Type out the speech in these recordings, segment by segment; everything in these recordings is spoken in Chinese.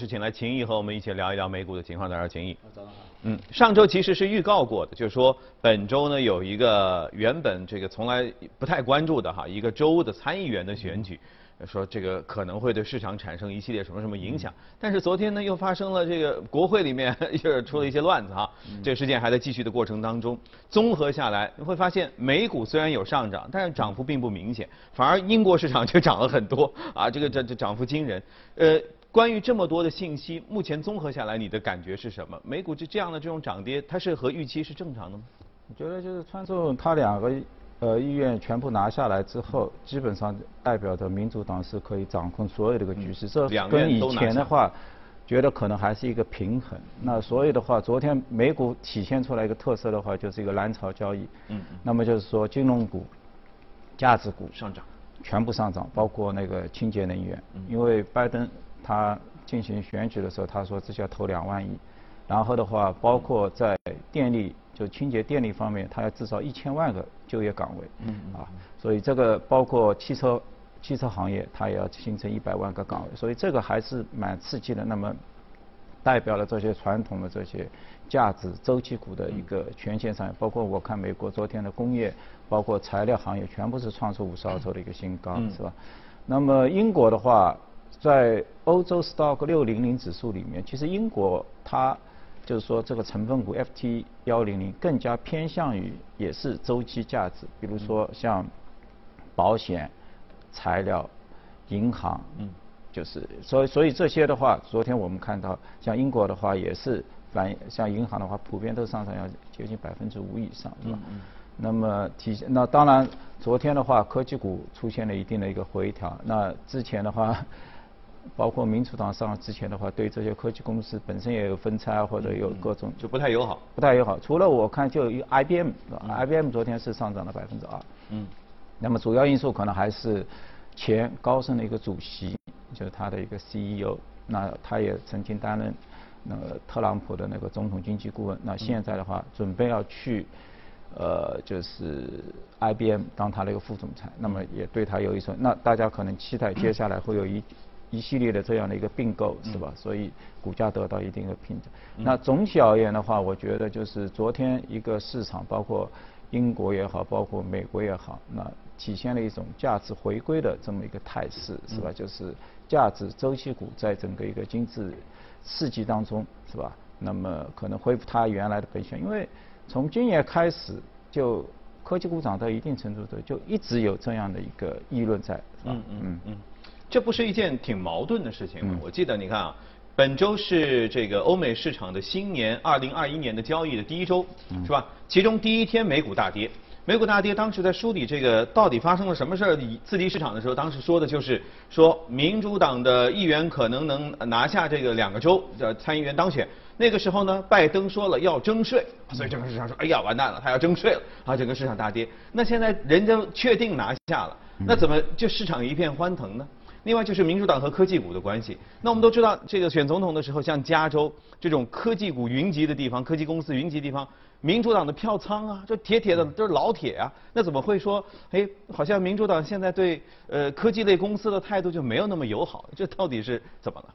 是请来秦毅和我们一起聊一聊美股的情况。早上秦毅。早上好。嗯，上周其实是预告过的，就是说本周呢有一个原本这个从来不太关注的哈一个州的参议员的选举，说这个可能会对市场产生一系列什么什么影响。但是昨天呢又发生了这个国会里面又出了一些乱子哈，这个事件还在继续的过程当中。综合下来，你会发现美股虽然有上涨，但是涨幅并不明显，反而英国市场却涨了很多啊，这个这这涨幅惊人，呃。关于这么多的信息，目前综合下来，你的感觉是什么？美股这这样的这种涨跌，它是和预期是正常的吗？我觉得就是川总他两个呃意愿全部拿下来之后，基本上代表着民主党是可以掌控所有这个局势。这跟以前的话，觉得可能还是一个平衡。那所以的话，昨天美股体现出来一个特色的话，就是一个蓝筹交易。嗯。那么就是说，金融股、价值股上涨，全部上涨，包括那个清洁能源，因为拜登。他进行选举的时候，他说只需要投两万亿，然后的话，包括在电力就清洁电力方面，他要至少一千万个就业岗位，啊，所以这个包括汽车汽车行业，它也要形成一百万个岗位，所以这个还是蛮刺激的。那么代表了这些传统的这些价值周期股的一个全线上，包括我看美国昨天的工业，包括材料行业，全部是创出五十二周的一个新高，是吧？那么英国的话。在欧洲 Stock 六零零指数里面，其实英国它就是说这个成分股 FT 幺零零更加偏向于也是周期价值，比如说像保险、材料、银行，嗯，就是所以所以这些的话，昨天我们看到像英国的话也是反像银行的话，普遍都上涨要接近百分之五以上，是吧？那么体现那当然昨天的话，科技股出现了一定的一个回调，那之前的话。包括民主党上之前的话，对这些科技公司本身也有分拆或者有各种就不太友好，不太友好。除了我看，就 IBM，IBM 昨天是上涨了百分之二。嗯。那么主要因素可能还是前高盛的一个主席，就是他的一个 CEO，那他也曾经担任那个特朗普的那个总统经济顾问，那现在的话准备要去呃就是 IBM 当他的一个副总裁，那么也对他有一种，那大家可能期待接下来会有一。一系列的这样的一个并购是吧？所以股价得到一定的平整。那总体而言的话，我觉得就是昨天一个市场，包括英国也好，包括美国也好，那体现了一种价值回归的这么一个态势是吧？就是价值周期股在整个一个经济刺激当中是吧？那么可能恢复它原来的本性，因为从今年开始就科技股涨到一定程度的，就一直有这样的一个议论在是吧？嗯嗯嗯。这不是一件挺矛盾的事情吗？我记得你看啊，本周是这个欧美市场的新年二零二一年的交易的第一周，是吧？其中第一天美股大跌，美股大跌，当时在梳理这个到底发生了什么事儿，刺激市场的时候，当时说的就是说民主党的议员可能能拿下这个两个州的参议员当选。那个时候呢，拜登说了要征税，所以整个市场说，哎呀，完蛋了，他要征税了，啊，整个市场大跌。那现在人家确定拿下了，那怎么就市场一片欢腾呢？另外就是民主党和科技股的关系。那我们都知道，这个选总统的时候，像加州这种科技股云集的地方，科技公司云集地方，民主党的票仓啊，这铁铁的都是老铁啊。那怎么会说，哎，好像民主党现在对呃科技类公司的态度就没有那么友好？这到底是怎么了？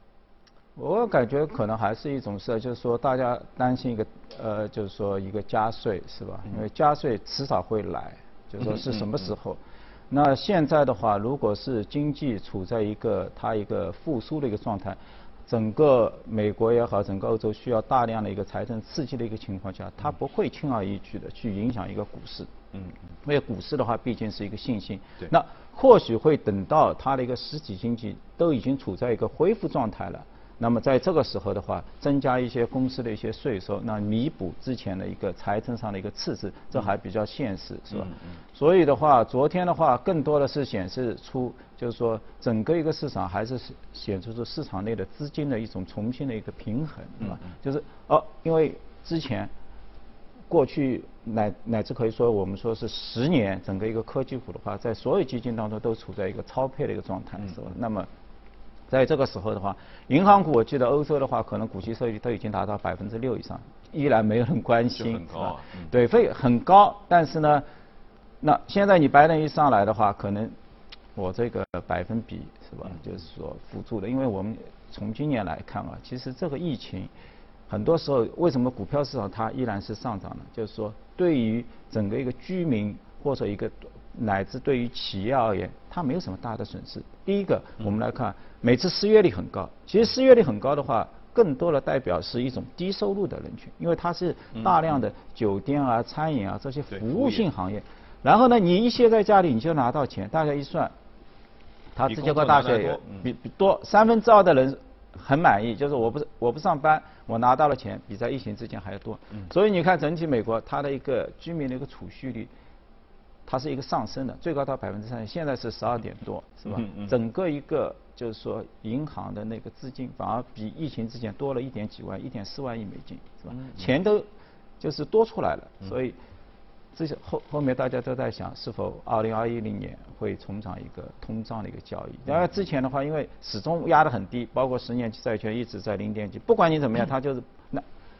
我感觉可能还是一种事，就是说大家担心一个呃，就是说一个加税是吧？因为加税迟早会来，就是说是什么时候？那现在的话，如果是经济处在一个它一个复苏的一个状态，整个美国也好，整个欧洲需要大量的一个财政刺激的一个情况下，它不会轻而易举的去影响一个股市。嗯，因为股市的话毕竟是一个信心。对。那或许会等到它的一个实体经济都已经处在一个恢复状态了。那么在这个时候的话，增加一些公司的一些税收，那弥补之前的一个财政上的一个赤字，这还比较现实，是吧？所以的话，昨天的话，更多的是显示出，就是说整个一个市场还是显示出市场内的资金的一种重新的一个平衡，是吧？就是哦，因为之前过去乃乃至可以说我们说是十年，整个一个科技股的话，在所有基金当中都处在一个超配的一个状态，是吧？那么。在这个时候的话，银行股我记得欧洲的话，可能股息收益率都已经达到百分之六以上，依然没有人关心，很高，对，会很高。但是呢，那现在你白人一上来的话，可能我这个百分比是吧，就是说辅助的，因为我们从今年来看啊，其实这个疫情，很多时候为什么股票市场它依然是上涨呢？就是说，对于整个一个居民或者一个乃至对于企业而言，它没有什么大的损失。第一个，我们来看，每次失业率很高，其实失业率很高的话，更多的代表是一种低收入的人群，因为它是大量的酒店啊、餐饮啊这些服务性行业。然后呢，你一歇在家里，你就拿到钱，大家一算。他直接过大学比比多三分之二的人很满意，就是我不我不上班，我拿到了钱，比在疫情之前还要多。所以你看整体美国它的一个居民的一个储蓄率，它是一个上升的，最高到百分之三，现在是十二点多，是吧？整个一个就是说银行的那个资金反而比疫情之前多了一点几万，一点四万亿美金，是吧？钱都就是多出来了，所以。这些后后面大家都在想，是否二零二一零年会重涨一个通胀的一个交易？然而之前的话，因为始终压得很低，包括十年期债券一直在零点几，不管你怎么样，它就是那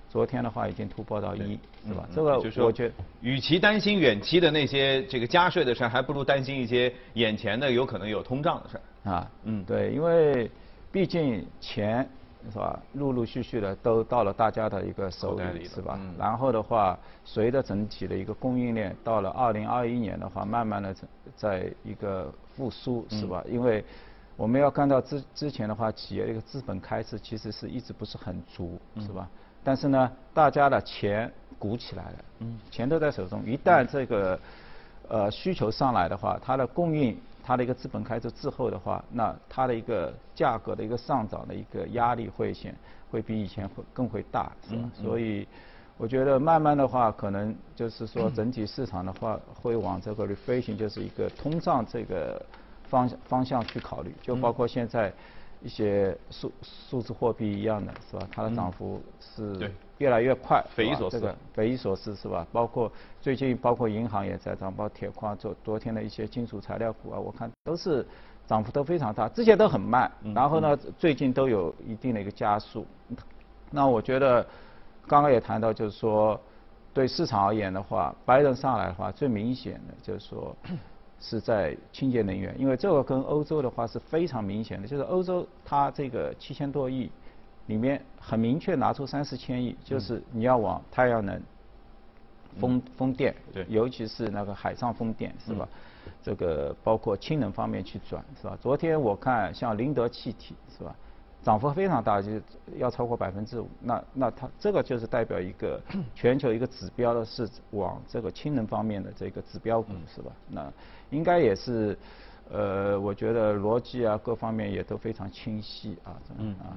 昨天的话已经突破到一，是吧？这个就是我觉得，与其担心远期的那些这个加税的事儿，还不如担心一些眼前的有可能有通胀的事儿啊。嗯，对，因为毕竟钱。是吧？陆陆续续的都到了大家的一个手里，是吧？然后的话，随着整体的一个供应链到了二零二一年的话，慢慢的在一个复苏，是吧？因为我们要看到之之前的话，企业的一个资本开支其实是一直不是很足，是吧？但是呢，大家的钱鼓起来了，嗯钱都在手中，一旦这个呃需求上来的话，它的供应。它的一个资本开支滞后的话，那它的一个价格的一个上涨的一个压力会显会比以前会更会大，是吧？所以我觉得慢慢的话，可能就是说整体市场的话会往这个 reflation 就是一个通胀这个方方向去考虑，就包括现在一些数数字货币一样的是吧？它的涨幅是。越来越快，匪夷所思，这个匪夷所思是吧？包括最近，包括银行也在涨，包括铁矿，昨昨天的一些金属材料股啊，我看都是涨幅都非常大，之前都很慢，然后呢，最近都有一定的一个加速。那我觉得，刚刚也谈到，就是说，对市场而言的话，拜登上来的话，最明显的就是说，是在清洁能源，因为这个跟欧洲的话是非常明显的，就是欧洲它这个七千多亿。里面很明确拿出三四千亿，就是你要往太阳能、风风电，对，尤其是那个海上风电，是吧？这个包括氢能方面去转，是吧？昨天我看像林德气体，是吧？涨幅非常大，就是要超过百分之五。那那它这个就是代表一个 全球一个指标的是往这个氢能方面的这个指标股，是吧？那应该也是，呃，我觉得逻辑啊各方面也都非常清晰啊，嗯啊。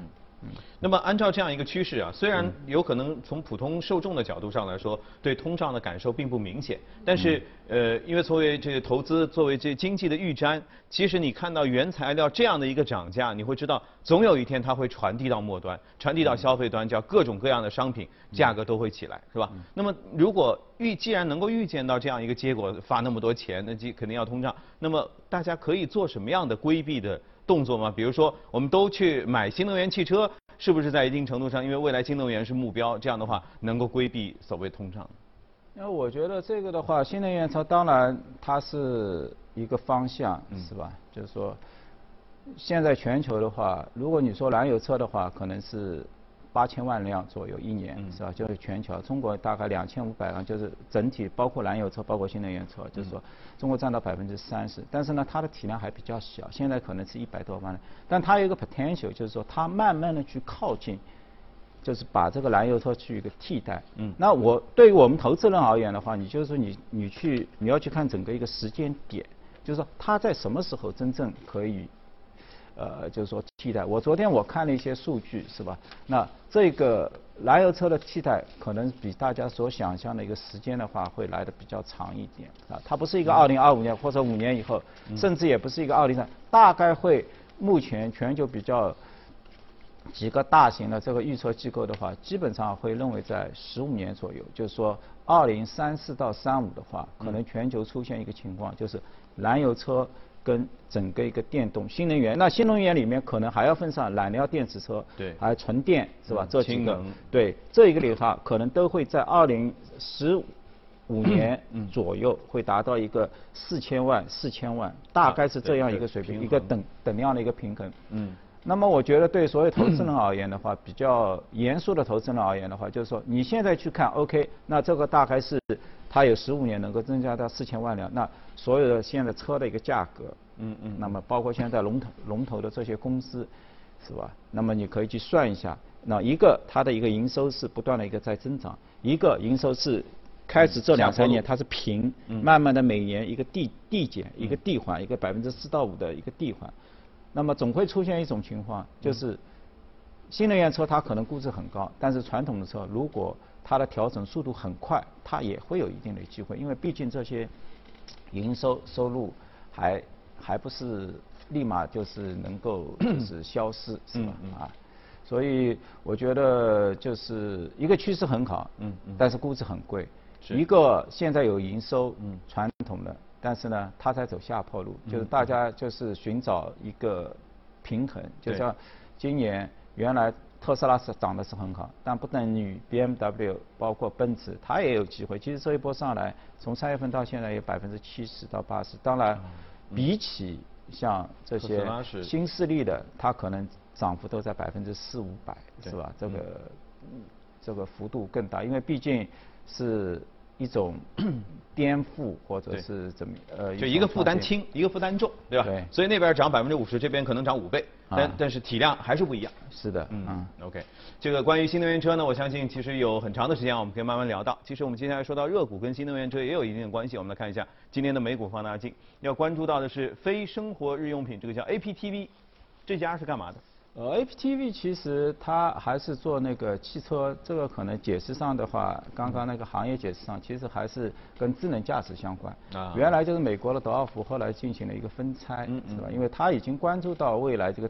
那么按照这样一个趋势啊，虽然有可能从普通受众的角度上来说，对通胀的感受并不明显，但是呃，因为作为这个投资，作为这经济的预瞻，其实你看到原材料这样的一个涨价，你会知道总有一天它会传递到末端，传递到消费端，叫各种各样的商品价格都会起来，是吧？那么如果预既然能够预见到这样一个结果，发那么多钱，那就肯定要通胀。那么大家可以做什么样的规避的？动作吗？比如说，我们都去买新能源汽车，是不是在一定程度上，因为未来新能源是目标，这样的话能够规避所谓通胀？那我觉得这个的话，新能源车当然它是一个方向，是吧？就是说，现在全球的话，如果你说燃油车的话，可能是。八千万辆左右一年是吧？就是全球，中国大概两千五百万，就是整体包括燃油车，包括新能源车，就是说中国占到百分之三十。但是呢，它的体量还比较小，现在可能是一百多万但它有一个 potential，就是说它慢慢的去靠近，就是把这个燃油车去一个替代。嗯。那我对于我们投资人而言的话，你就是说你你去你要去看整个一个时间点，就是说它在什么时候真正可以。呃，就是说替代。我昨天我看了一些数据，是吧？那这个燃油车的替代，可能比大家所想象的一个时间的话，会来的比较长一点啊。它不是一个二零二五年或者五年以后，甚至也不是一个二零三，大概会目前全球比较几个大型的这个预测机构的话，基本上会认为在十五年左右，就是说二零三四到三五的话，可能全球出现一个情况，就是燃油车。跟整个一个电动新能源，那新能源里面可能还要分上燃料电池车，对，还有纯电是吧？这几个，对，这一个里头可能都会在二零十五年左右会达到一个四千万、四千万，大概是这样一个水平，一个等等量的一个平衡。嗯。那么我觉得对所有投资人而言的话，比较严肃的投资人而言的话，就是说你现在去看，OK，那这个大概是它有十五年能够增加到四千万辆，那所有的现在车的一个价格，嗯嗯，那么包括现在龙头龙头的这些公司，是吧？那么你可以去算一下，那一个它的一个营收是不断的一个在增长，一个营收是开始这两三年它是平，慢慢的每年一个递递减，一个递缓，一个百分之四到五的一个递缓。那么总会出现一种情况，就是新能源车它可能估值很高，但是传统的车如果它的调整速度很快，它也会有一定的机会，因为毕竟这些营收收入还还不是立马就是能够 就是消失，是吧？啊，所以我觉得就是一个趋势很好，嗯嗯，但是估值很贵，一个现在有营收，嗯，传统的。但是呢，它在走下坡路，就是大家就是寻找一个平衡，就像今年原来特斯拉是涨的是很好，但不等于 B M W 包括奔驰它也有机会。其实这一波上来，从三月份到现在有百分之七十到八十。当然，比起像这些新势力的，它可能涨幅都在百分之四五百，是吧？这个这个幅度更大，因为毕竟是。一种 颠覆或者是怎么呃，就一个负担轻，一个负担重，对吧？对。所以那边涨百分之五十，这边可能涨五倍，但但是体量还是不一样。是的，嗯。OK，这个关于新能源车呢，我相信其实有很长的时间我们可以慢慢聊到。其实我们接下来说到热股跟新能源车也有一定的关系，我们来看一下今天的美股放大镜，要关注到的是非生活日用品，这个叫 APTV，这家是干嘛的？呃，APTV 其实它还是做那个汽车，这个可能解释上的话，刚刚那个行业解释上，其实还是跟智能驾驶相关。啊。原来就是美国的德奥福，后来进行了一个分拆，是吧？因为它已经关注到未来这个。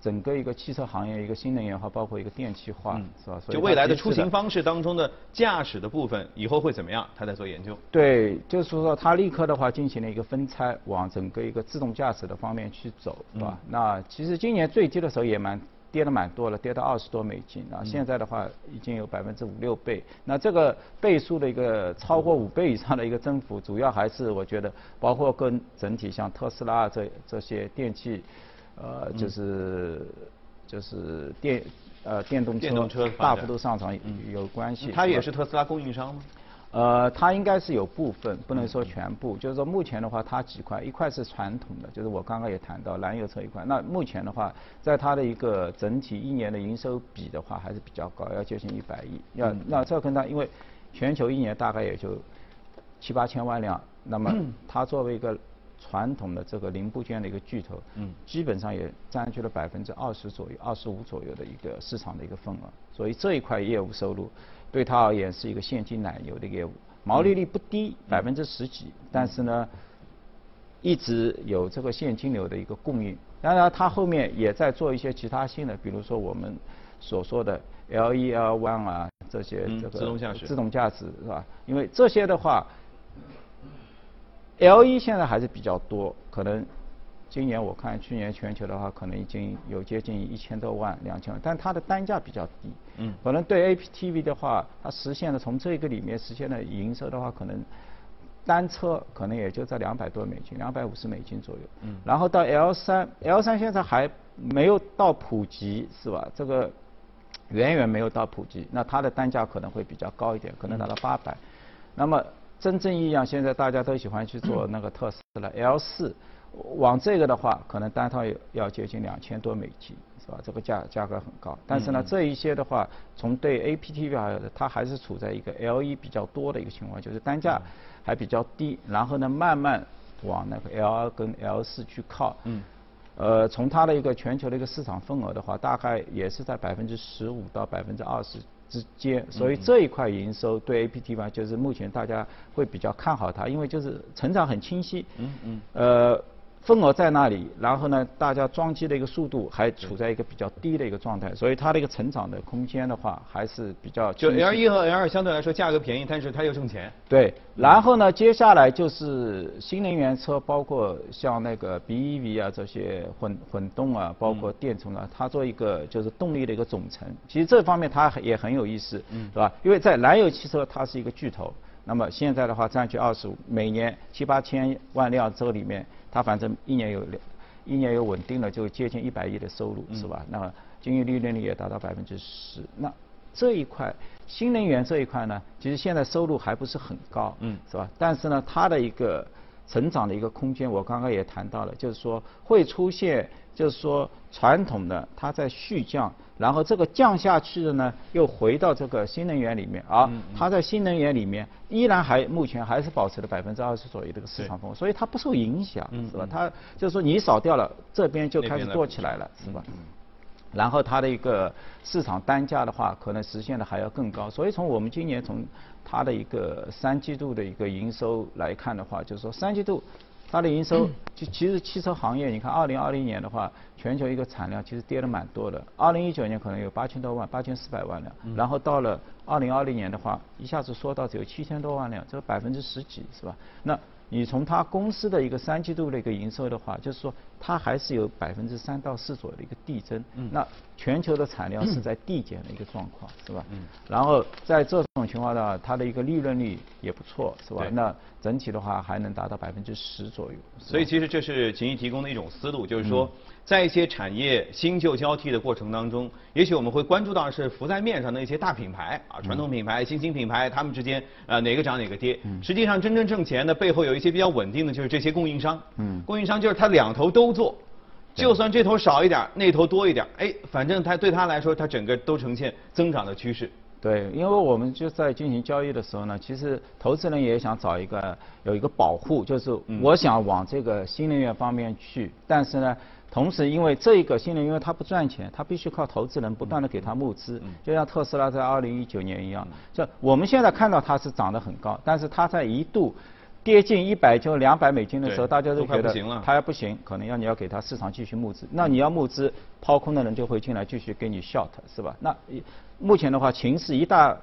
整个一个汽车行业一个新能源化，包括一个电气化，是吧？就未来的出行方式当中的驾驶的部分，以后会怎么样？他在做研究。对，就是说他立刻的话进行了一个分拆，往整个一个自动驾驶的方面去走，是吧？那其实今年最低的时候也蛮跌的蛮多了，跌到二十多美金啊。现在的话已经有百分之五六倍，那这个倍数的一个超过五倍以上的一个增幅，主要还是我觉得包括跟整体像特斯拉这这些电器。呃，就是就是电呃电动车大幅度上涨有关系。它也是特斯拉供应商吗？呃，它应该是有部分，不能说全部。就是说目前的话，它几块，一块是传统的，就是我刚刚也谈到燃油车一块。那目前的话，在它的一个整体一年的营收比的话，还是比较高，要接近一百亿。要那这跟它，因为全球一年大概也就七八千万辆，那么 它作为一个。传统的这个零部件的一个巨头，嗯，基本上也占据了百分之二十左右、二十五左右的一个市场的一个份额，所以这一块业务收入对他而言是一个现金奶油的业务，毛利率不低，百分之十几，但是呢，一直有这个现金流的一个供应。当然，他后面也在做一些其他新的，比如说我们所说的 L E L One 啊这些这个自动驾驶，自动驾驶是吧？因为这些的话。L 一现在还是比较多，可能今年我看去年全球的话，可能已经有接近一千多万、两千万，但它的单价比较低。嗯。可能对 APTV 的话，它实现了从这个里面实现了营收的话，可能单车可能也就在两百多美金、两百五十美金左右。嗯。然后到 L 三，L 三现在还没有到普及，是吧？这个远远没有到普及，那它的单价可能会比较高一点，可能达到八百。那么。真正意义上，现在大家都喜欢去做那个特斯拉 L 四，往这个的话，可能单套要接近两千多美金，是吧？这个价价格很高。但是呢，这一些的话，从对 APTV 还有，它还是处在一个 L 一比较多的一个情况，就是单价还比较低，然后呢，慢慢往那个 L 二跟 L 四去靠。嗯。呃，从它的一个全球的一个市场份额的话，大概也是在百分之十五到百分之二十。之间，所以这一块营收对 A P T 嘛，就是目前大家会比较看好它，因为就是成长很清晰。嗯嗯。呃。份额在那里，然后呢，大家装机的一个速度还处在一个比较低的一个状态，所以它的一个成长的空间的话还是比较。就 L 一和 L 二相对来说价格便宜，但是它又挣钱。对，然后呢，接下来就是新能源车，包括像那个 BEV 啊这些混混动啊，包括电充啊，它做一个就是动力的一个总成。其实这方面它也很有意思，嗯是吧？因为在燃油汽车它是一个巨头，那么现在的话占据二十五，每年七八千万辆这里面。它反正一年有两一年有稳定的就接近一百亿的收入，是吧？那么经营利润率也达到百分之十。那这一块新能源这一块呢，其实现在收入还不是很高，嗯，是吧？但是呢，它的一个成长的一个空间，我刚刚也谈到了，就是说会出现，就是说传统的它在续降，然后这个降下去的呢，又回到这个新能源里面，啊它在新能源里面依然还目前还是保持了百分之二十左右这个市场份额，所以它不受影响，是吧？它就是说你少掉了，这边就开始做起来了，是吧？然后它的一个市场单价的话，可能实现的还要更高。所以从我们今年从它的一个三季度的一个营收来看的话，就是说三季度它的营收，就其实汽车行业，你看二零二零年的话，全球一个产量其实跌了蛮多的。二零一九年可能有八千多万，八千四百万辆，然后到了二零二零年的话，一下子缩到只有七千多万辆，这个百分之十几是吧？那你从它公司的一个三季度的一个营收的话，就是说它还是有百分之三到四左右的一个递增。嗯。那全球的产量是在递减的一个状况，是吧？嗯。然后在这种情况下，它的一个利润率也不错，是吧？那整体的话还能达到百分之十左右。所以其实这是秦毅提供的一种思路，就是说。在一些产业新旧交替的过程当中，也许我们会关注到是浮在面上的一些大品牌啊，传统品牌、新兴品牌，他们之间呃哪个涨哪个跌。实际上真正挣钱的背后有一些比较稳定的，就是这些供应商。嗯，供应商就是他两头都做，就算这头少一点，那头多一点，哎，反正他对他来说，他整个都呈现增长的趋势。对，因为我们就在进行交易的时候呢，其实投资人也想找一个有一个保护，就是我想往这个新能源方面去，但是呢。同时，因为这一个新能源它不赚钱，它必须靠投资人不断的给它募资，就像特斯拉在二零一九年一样。就我们现在看到它是涨得很高，但是它在一度跌近一百就两百美金的时候，大家都觉得它要不行，可能要你要给它市场继续募资。那你要募资，抛空的人就会进来继续给你 short，是吧？那目前的话，情势一大。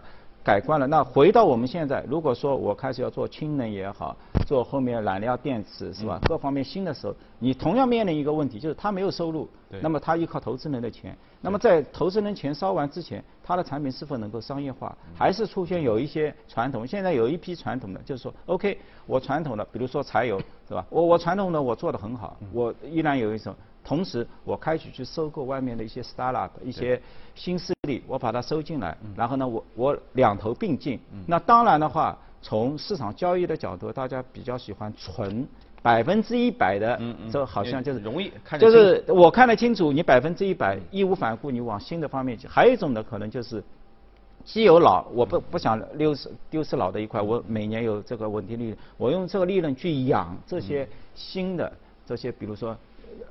改观了。那回到我们现在，如果说我开始要做氢能也好，做后面燃料电池是吧？各方面新的时候，你同样面临一个问题，就是他没有收入，那么他依靠投资人的钱。那么在投资人钱烧完之前，他的产品是否能够商业化？还是出现有一些传统？现在有一批传统的，就是说，OK，我传统的，比如说柴油是吧？我我传统的我做的很好，我依然有一种。同时，我开始去收购外面的一些 startup，一些新势力，我把它收进来，然后呢，我我两头并进。那当然的话，从市场交易的角度，大家比较喜欢纯百分之一百的，这好像就是容易，就是我看得清楚，你百分之一百义无反顾，你往新的方面去。还有一种呢，可能就是既有老，我不不想丢失丢失老的一块，我每年有这个稳定利润，我用这个利润去养这些新的这些，比如说。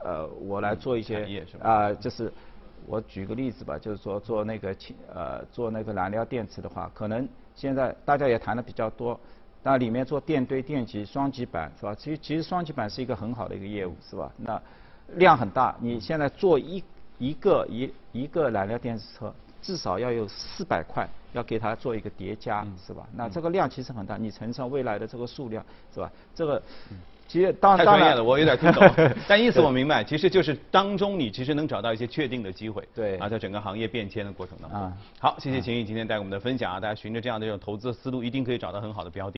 呃，我来做一些啊，就是我举个例子吧，就是说做那个氢呃做那个燃料电池的话，可能现在大家也谈的比较多，那里面做电堆、电极、双极板是吧？其实其实双极板是一个很好的一个业务是吧？那量很大，你现在做一一个一一个燃料电池车，至少要有四百块，要给它做一个叠加是吧？那这个量其实很大，你乘上未来的这个数量是吧？这个。其实当太专业了，我有点听懂，但意思我明白，其实就是当中你其实能找到一些确定的机会，对啊，在整个行业变迁的过程当中。好，谢谢秦毅今天带给我们的分享啊，大家循着这样的一种投资思路，一定可以找到很好的标的。